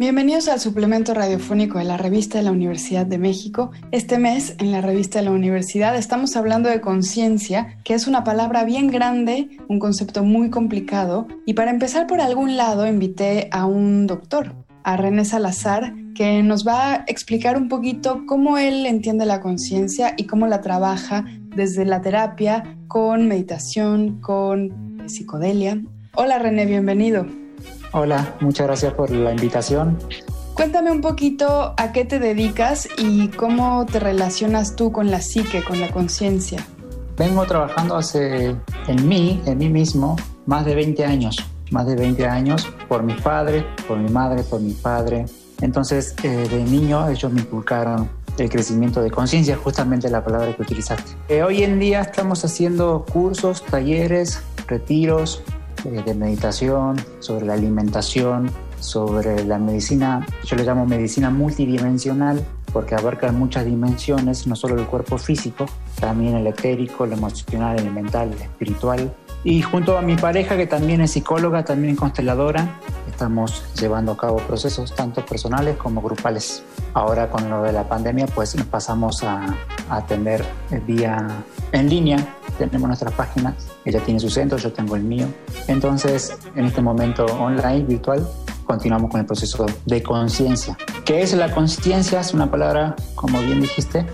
Bienvenidos al suplemento radiofónico de la revista de la Universidad de México. Este mes, en la revista de la universidad, estamos hablando de conciencia, que es una palabra bien grande, un concepto muy complicado. Y para empezar por algún lado, invité a un doctor, a René Salazar, que nos va a explicar un poquito cómo él entiende la conciencia y cómo la trabaja desde la terapia, con meditación, con psicodelia. Hola René, bienvenido. Hola, muchas gracias por la invitación. Cuéntame un poquito a qué te dedicas y cómo te relacionas tú con la psique, con la conciencia. Vengo trabajando hace en mí, en mí mismo, más de 20 años. Más de 20 años por mi padre, por mi madre, por mi padre. Entonces, eh, de niño ellos me inculcaron el crecimiento de conciencia, justamente la palabra que utilizaste. Eh, hoy en día estamos haciendo cursos, talleres, retiros, de meditación, sobre la alimentación, sobre la medicina, yo le llamo medicina multidimensional, porque abarca muchas dimensiones, no solo el cuerpo físico, también el etérico, el emocional, el mental, el espiritual. Y junto a mi pareja, que también es psicóloga, también consteladora, estamos llevando a cabo procesos tanto personales como grupales. Ahora con lo de la pandemia, pues pasamos a, a atender vía en línea tenemos nuestras páginas, ella tiene su centro, yo tengo el mío. Entonces, en este momento online, virtual, continuamos con el proceso de conciencia. ¿Qué es la conciencia? Es una palabra, como bien dijiste,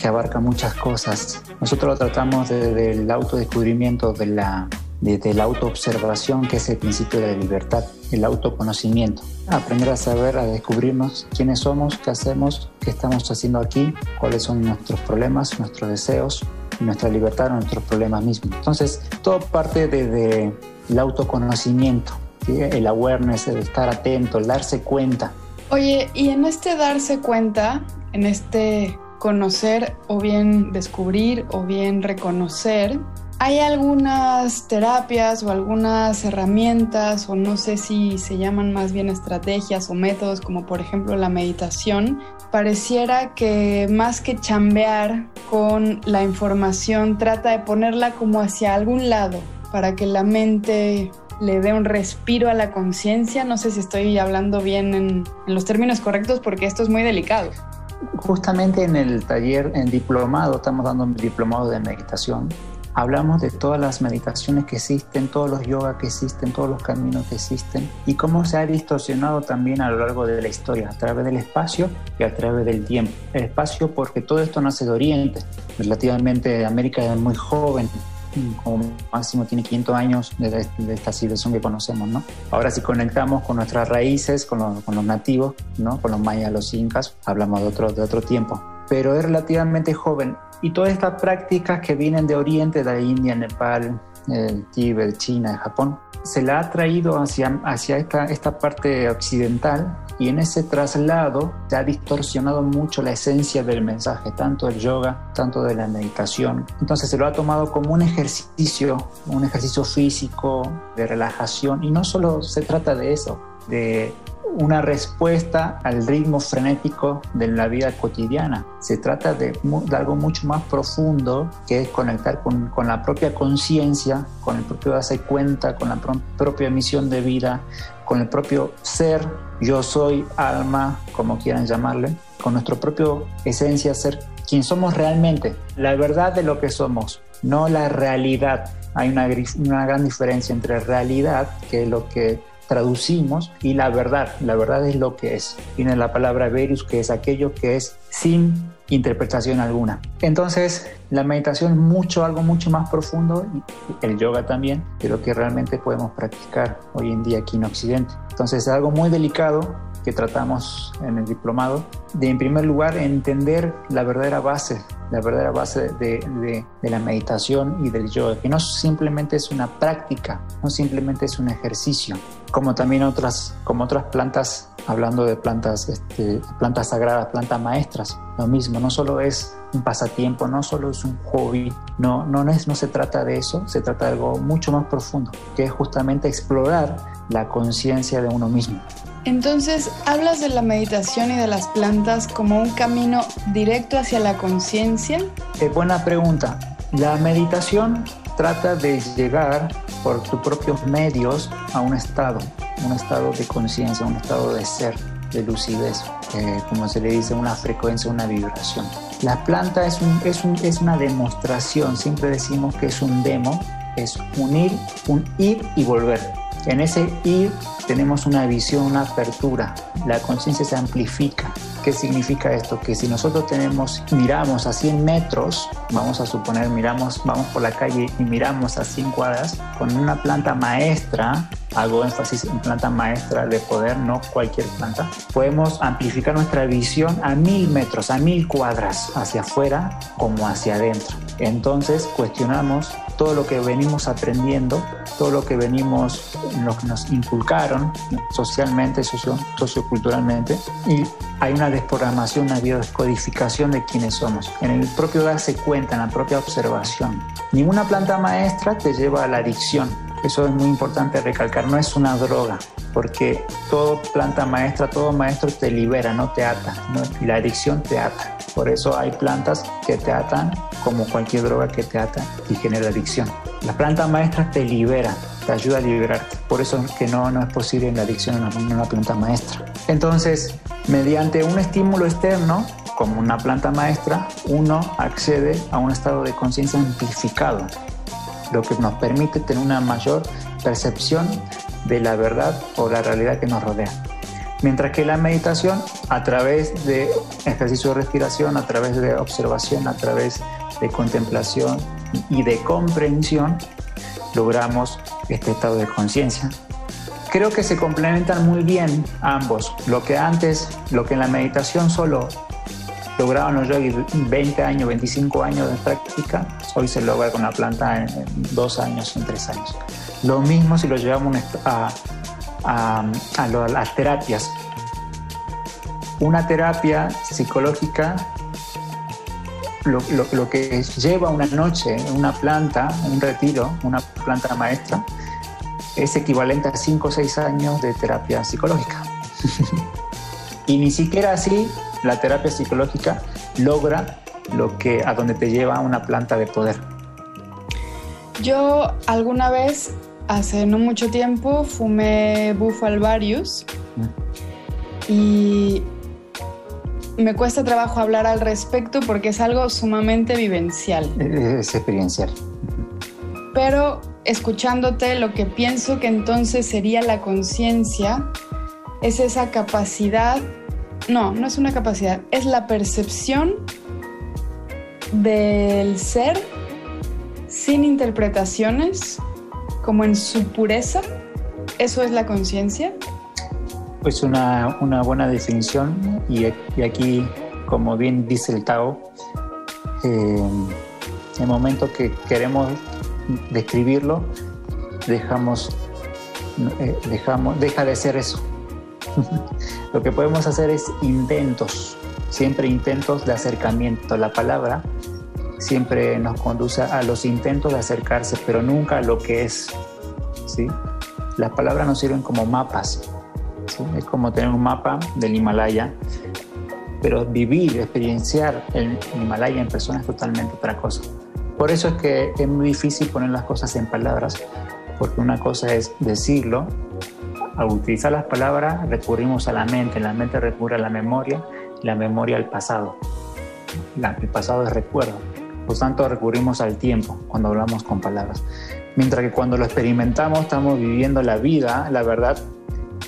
que abarca muchas cosas. Nosotros lo tratamos desde el autodescubrimiento, de la, desde la autoobservación, que es el principio de la libertad, el autoconocimiento. Aprender a saber, a descubrirnos quiénes somos, qué hacemos, qué estamos haciendo aquí, cuáles son nuestros problemas, nuestros deseos, nuestra libertad, nuestros problemas mismos. Entonces, todo parte desde el autoconocimiento, el awareness, el estar atento, el darse cuenta. Oye, y en este darse cuenta, en este conocer o bien descubrir o bien reconocer, hay algunas terapias o algunas herramientas o no sé si se llaman más bien estrategias o métodos como por ejemplo la meditación. Pareciera que más que chambear con la información trata de ponerla como hacia algún lado para que la mente le dé un respiro a la conciencia. No sé si estoy hablando bien en, los términos correctos porque esto es muy delicado justamente en el taller en diplomado, estamos dando un diplomado de meditación, hablamos de todas las meditaciones que existen, todos los yoga que existen, todos los caminos que existen y cómo se ha distorsionado también a lo largo de la historia, a través del espacio y a través del tiempo. El espacio porque todo esto nace de Oriente, relativamente América es muy joven, como máximo tiene 500 años de, esta civilización que conocemos, ¿no? Ahora si conectamos con nuestras raíces, con, los nativos, ¿no? Con los mayas, los incas, hablamos de otro, de otro tiempo. Pero es relativamente joven y todas estas prácticas que vienen de Oriente, de India, Nepal, el Tíbet, China, Japón, se la ha traído hacia, hacia esta, esta parte occidental y en ese traslado se ha distorsionado mucho la esencia del mensaje, tanto del yoga, tanto de la meditación. Entonces se lo ha tomado como un ejercicio, un ejercicio físico, de relajación y no solo se trata de eso, de una respuesta al ritmo frenético de la vida cotidiana. Se trata de, algo mucho más profundo que es conectar con, con la propia conciencia, con el propio darse cuenta, con la propia misión de vida, con el propio ser, yo soy, alma, como quieran llamarle, con nuestro propio esencia, ser quien somos realmente, la verdad de lo que somos, no la realidad. Hay una, una gran diferencia entre realidad, que es lo que traducimos y la verdad. La verdad es lo que es. Viene la palabra verus, que es aquello que es sin interpretación alguna. Entonces, la meditación es mucho, algo mucho más profundo, el yoga también, de lo que realmente podemos practicar hoy en día aquí en Occidente. Entonces, es algo muy delicado que tratamos en el diplomado, de en primer lugar entender la verdadera base, la verdadera base de, de, de, la meditación y del yoga, que no simplemente es una práctica, no simplemente es un ejercicio, como también otras, como otras plantas, hablando de plantas, este, plantas sagradas, plantas maestras, lo mismo, no solo es un pasatiempo, no solo es un hobby, no, no, es, no se trata de eso, se trata de algo mucho más profundo, que es justamente explorar la conciencia de uno mismo. Entonces, hablas de la meditación y de las plantas como un camino directo hacia la conciencia. Eh, buena pregunta. La meditación trata de llegar por tus propios medios a un estado, un estado de conciencia, un estado de ser, de lucidez, eh, como se le dice, una frecuencia, una vibración. La planta es, un, es, un, es una demostración, siempre decimos que es un demo, es unir, un ir y volver. En ese ir tenemos una visión, una apertura, la conciencia se amplifica. ¿Qué significa esto? Que si nosotros tenemos, miramos a 100 metros, vamos a suponer, miramos, vamos por la calle y miramos a 100 cuadras, con una planta maestra, hago énfasis en planta maestra de poder, no cualquier planta, podemos amplificar nuestra visión a mil metros, a mil cuadras, hacia afuera como hacia adentro. Entonces cuestionamos todo lo que venimos aprendiendo, todo lo que venimos, lo que nos inculcaron socialmente, socio, socioculturalmente, y hay una desprogramación, una biodescodificación de quiénes somos. En el propio darse cuenta, en la propia observación. Ninguna planta maestra te lleva a la adicción. Eso es muy importante recalcar, no es una droga, porque todo planta maestra, todo maestro te libera, no te ata, y la adicción te ata. Por eso hay plantas que te atan como cualquier droga que te ata y genera adicción. La planta maestra te libera, te ayuda a liberarte. Por eso es que no, no es posible la adicción en una planta maestra. Entonces, mediante un estímulo externo, como una planta maestra, uno accede a un estado de conciencia amplificado, lo que nos permite tener una mayor percepción de la verdad o la realidad que nos rodea. Mientras que la meditación, a través de ejercicio de respiración, a través de observación, a través de contemplación y de comprensión, logramos este estado de conciencia. Creo que se complementan muy bien ambos. Lo que antes, lo que en la meditación solo lograban los yogis 20 años, 25 años de práctica, hoy se logra con la planta en, dos años, en tres años. Lo mismo si lo llevamos a, a, las terapias. Una terapia psicológica, lo, lo, que lleva una noche, una planta, un retiro, una planta maestra, es equivalente a 5 o 6 años de terapia psicológica. y ni siquiera así la terapia psicológica logra lo que a donde te lleva una planta de poder. Yo alguna vez hace no mucho tiempo fumé Bufalvarius y me cuesta trabajo hablar al respecto porque es algo sumamente vivencial. Es experiencial. Pero escuchándote, lo que pienso que entonces sería la conciencia es esa capacidad, no, no es una capacidad, es la percepción del ser sin interpretaciones como en su pureza? ¿Eso es la conciencia? Pues una, una, buena definición y, aquí, como bien dice el Tao, eh, el momento que queremos describirlo, dejamos, eh, dejamos, deja de ser eso. Lo que podemos hacer es intentos, siempre intentos de acercamiento. La palabra siempre nos conduce a los intentos de acercarse, pero nunca a lo que es. ¿sí? Las palabras nos sirven como mapas. Es como tener un mapa del Himalaya, pero vivir, experienciar el Himalaya en persona es totalmente otra cosa. Por eso es que es muy difícil poner las cosas en palabras, porque una cosa es decirlo, al utilizar las palabras recurrimos a la mente, la mente recurre a la memoria, la memoria al pasado. el pasado es recuerdo. Por tanto, recurrimos al tiempo cuando hablamos con palabras. Mientras que cuando lo experimentamos, estamos viviendo la vida, la verdad,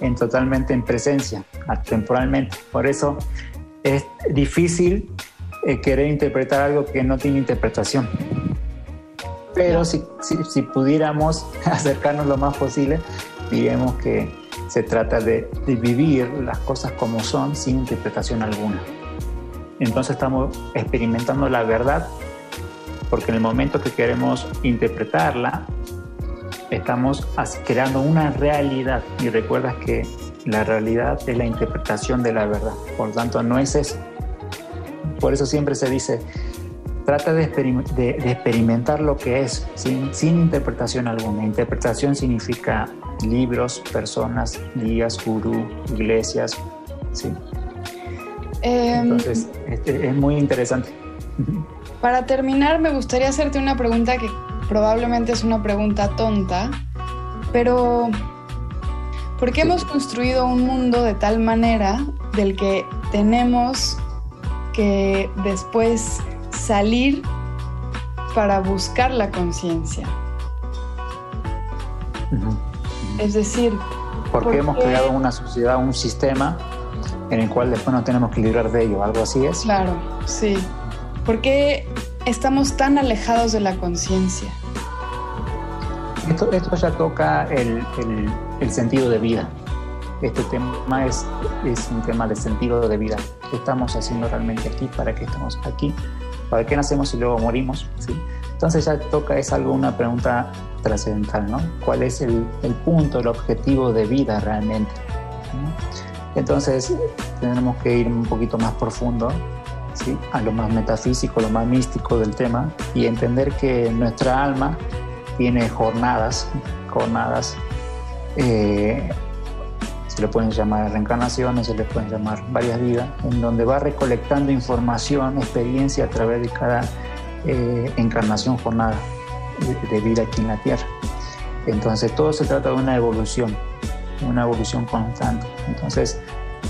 en totalmente en presencia, temporalmente. Por eso es difícil eh, querer interpretar algo que no tiene interpretación. Pero si, si, pudiéramos acercarnos lo más posible, diríamos que se trata de, de vivir las cosas como son sin interpretación alguna. Entonces estamos experimentando la verdad porque en el momento que queremos interpretarla, estamos creando una realidad y recuerdas que la realidad es la interpretación de la verdad, por lo tanto no es eso. Por eso siempre se dice, trata de, experimentar lo que es sin, sin, interpretación alguna. Interpretación significa libros, personas, guías, gurú, iglesias. ¿sí? Em, Entonces, este, es muy interesante. Para terminar, me gustaría hacerte una pregunta que probablemente es una pregunta tonta, pero ¿por qué hemos construido un mundo de tal manera del que tenemos que después salir para buscar la conciencia? Es decir, ¿por qué hemos creado una sociedad, un sistema en el cual después nos tenemos que librar de ello? ¿Algo así es? Claro, sí. ¿Por qué estamos tan alejados de la conciencia? Esto, esto, ya toca el, el, sentido de vida. Este tema es, es un tema de sentido de vida. ¿Qué estamos haciendo realmente aquí? ¿Para qué estamos aquí? ¿Para qué nacemos y luego morimos? ¿Sí? Entonces ya toca, es algo, una pregunta trascendental, ¿no? ¿Cuál es el, el, punto, el objetivo de vida realmente? Entonces tenemos que ir un poquito más profundo a lo más metafísico, lo más místico del tema y entender que nuestra alma tiene jornadas, jornadas, eh, se le pueden llamar reencarnaciones, se le pueden llamar varias vidas, en donde va recolectando información, experiencia a través de cada eh, encarnación, jornada de, vida aquí en la Tierra. Entonces todo se trata de una evolución, una evolución constante. Entonces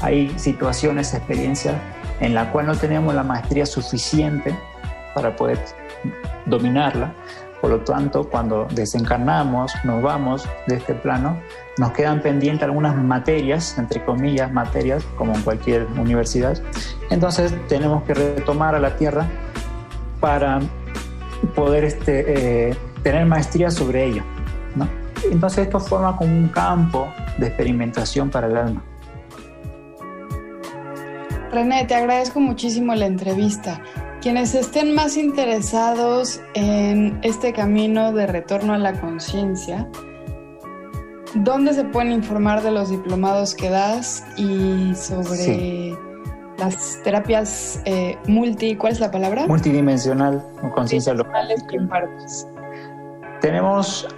hay situaciones, experiencias en la cual no tenemos la maestría suficiente para poder dominarla. Por lo tanto, cuando desencarnamos, nos vamos de este plano, nos quedan pendientes algunas materias, entre comillas, materias, como en cualquier universidad. Entonces tenemos que retomar a la Tierra para poder este, eh, tener maestría sobre ello. Entonces esto forma como un campo de experimentación para el alma. René, te agradezco muchísimo la entrevista. Quienes estén más interesados en este camino de retorno a la conciencia, ¿dónde se pueden informar de los diplomados que das y sobre las terapias eh, multi, ¿cuál es la palabra? Multidimensional, conciencia local. Tenemos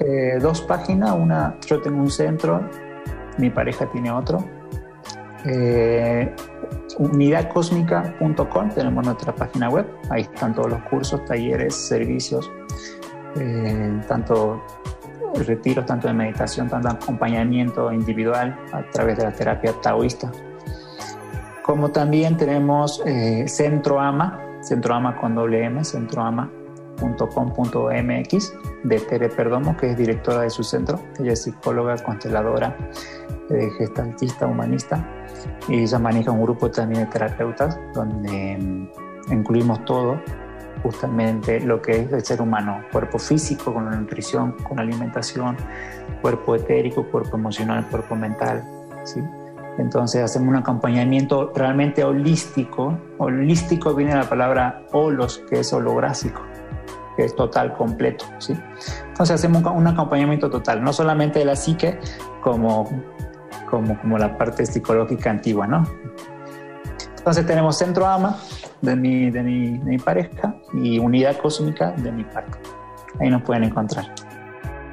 eh, dos páginas, una, yo tengo un centro, mi pareja tiene otro. Eh, unidadcosmica.com, tenemos nuestra página web, ahí están todos los cursos, talleres, servicios, eh, tanto retiros, tanto de meditación, tanto acompañamiento individual a través de la terapia taoísta. Como también tenemos eh, Centro Ama, Centro Ama con doble M, centroama.com.mx de Tere Perdomo, que es directora de su centro. Ella es psicóloga, consteladora, eh, gestaltista, humanista y ella maneja un grupo también de terapeutas donde mm, incluimos todo, justamente lo que es el ser humano, cuerpo físico con la nutrición, con la alimentación, cuerpo etérico, cuerpo emocional, cuerpo mental, ¿sí? Entonces hacemos un acompañamiento realmente holístico. Holístico viene la palabra holos, que es holográfico, es total, completo, ¿sí? Entonces hacemos un acompañamiento total, no solamente de la psique como como, como la parte psicológica antigua, ¿no? Entonces tenemos Centro Ama de mi, de mi, de mi pareja y Unidad Cósmica de mi parte. Ahí nos pueden encontrar.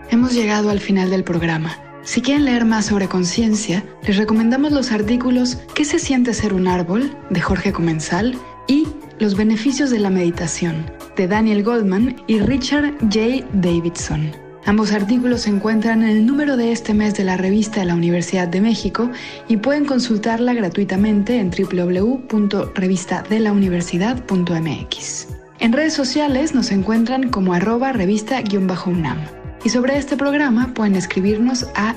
Hemos llegado al final del programa. Si quieren leer más sobre conciencia, les recomendamos los artículos ¿Qué se siente ser un árbol? de Jorge Comensal y Los beneficios de la meditación de Daniel Goldman y Richard J. Davidson. Ambos artículos se encuentran en el número de este mes de la revista de la Universidad de México y pueden consultarla gratuitamente en www.revistadelauniversidad.mx. En redes sociales nos encuentran como arroba revista-unam. Y sobre este programa pueden escribirnos a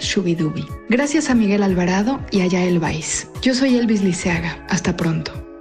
shubidubi. Gracias a Miguel Alvarado y a Yael Vais. Yo soy Elvis Liceaga. Hasta pronto.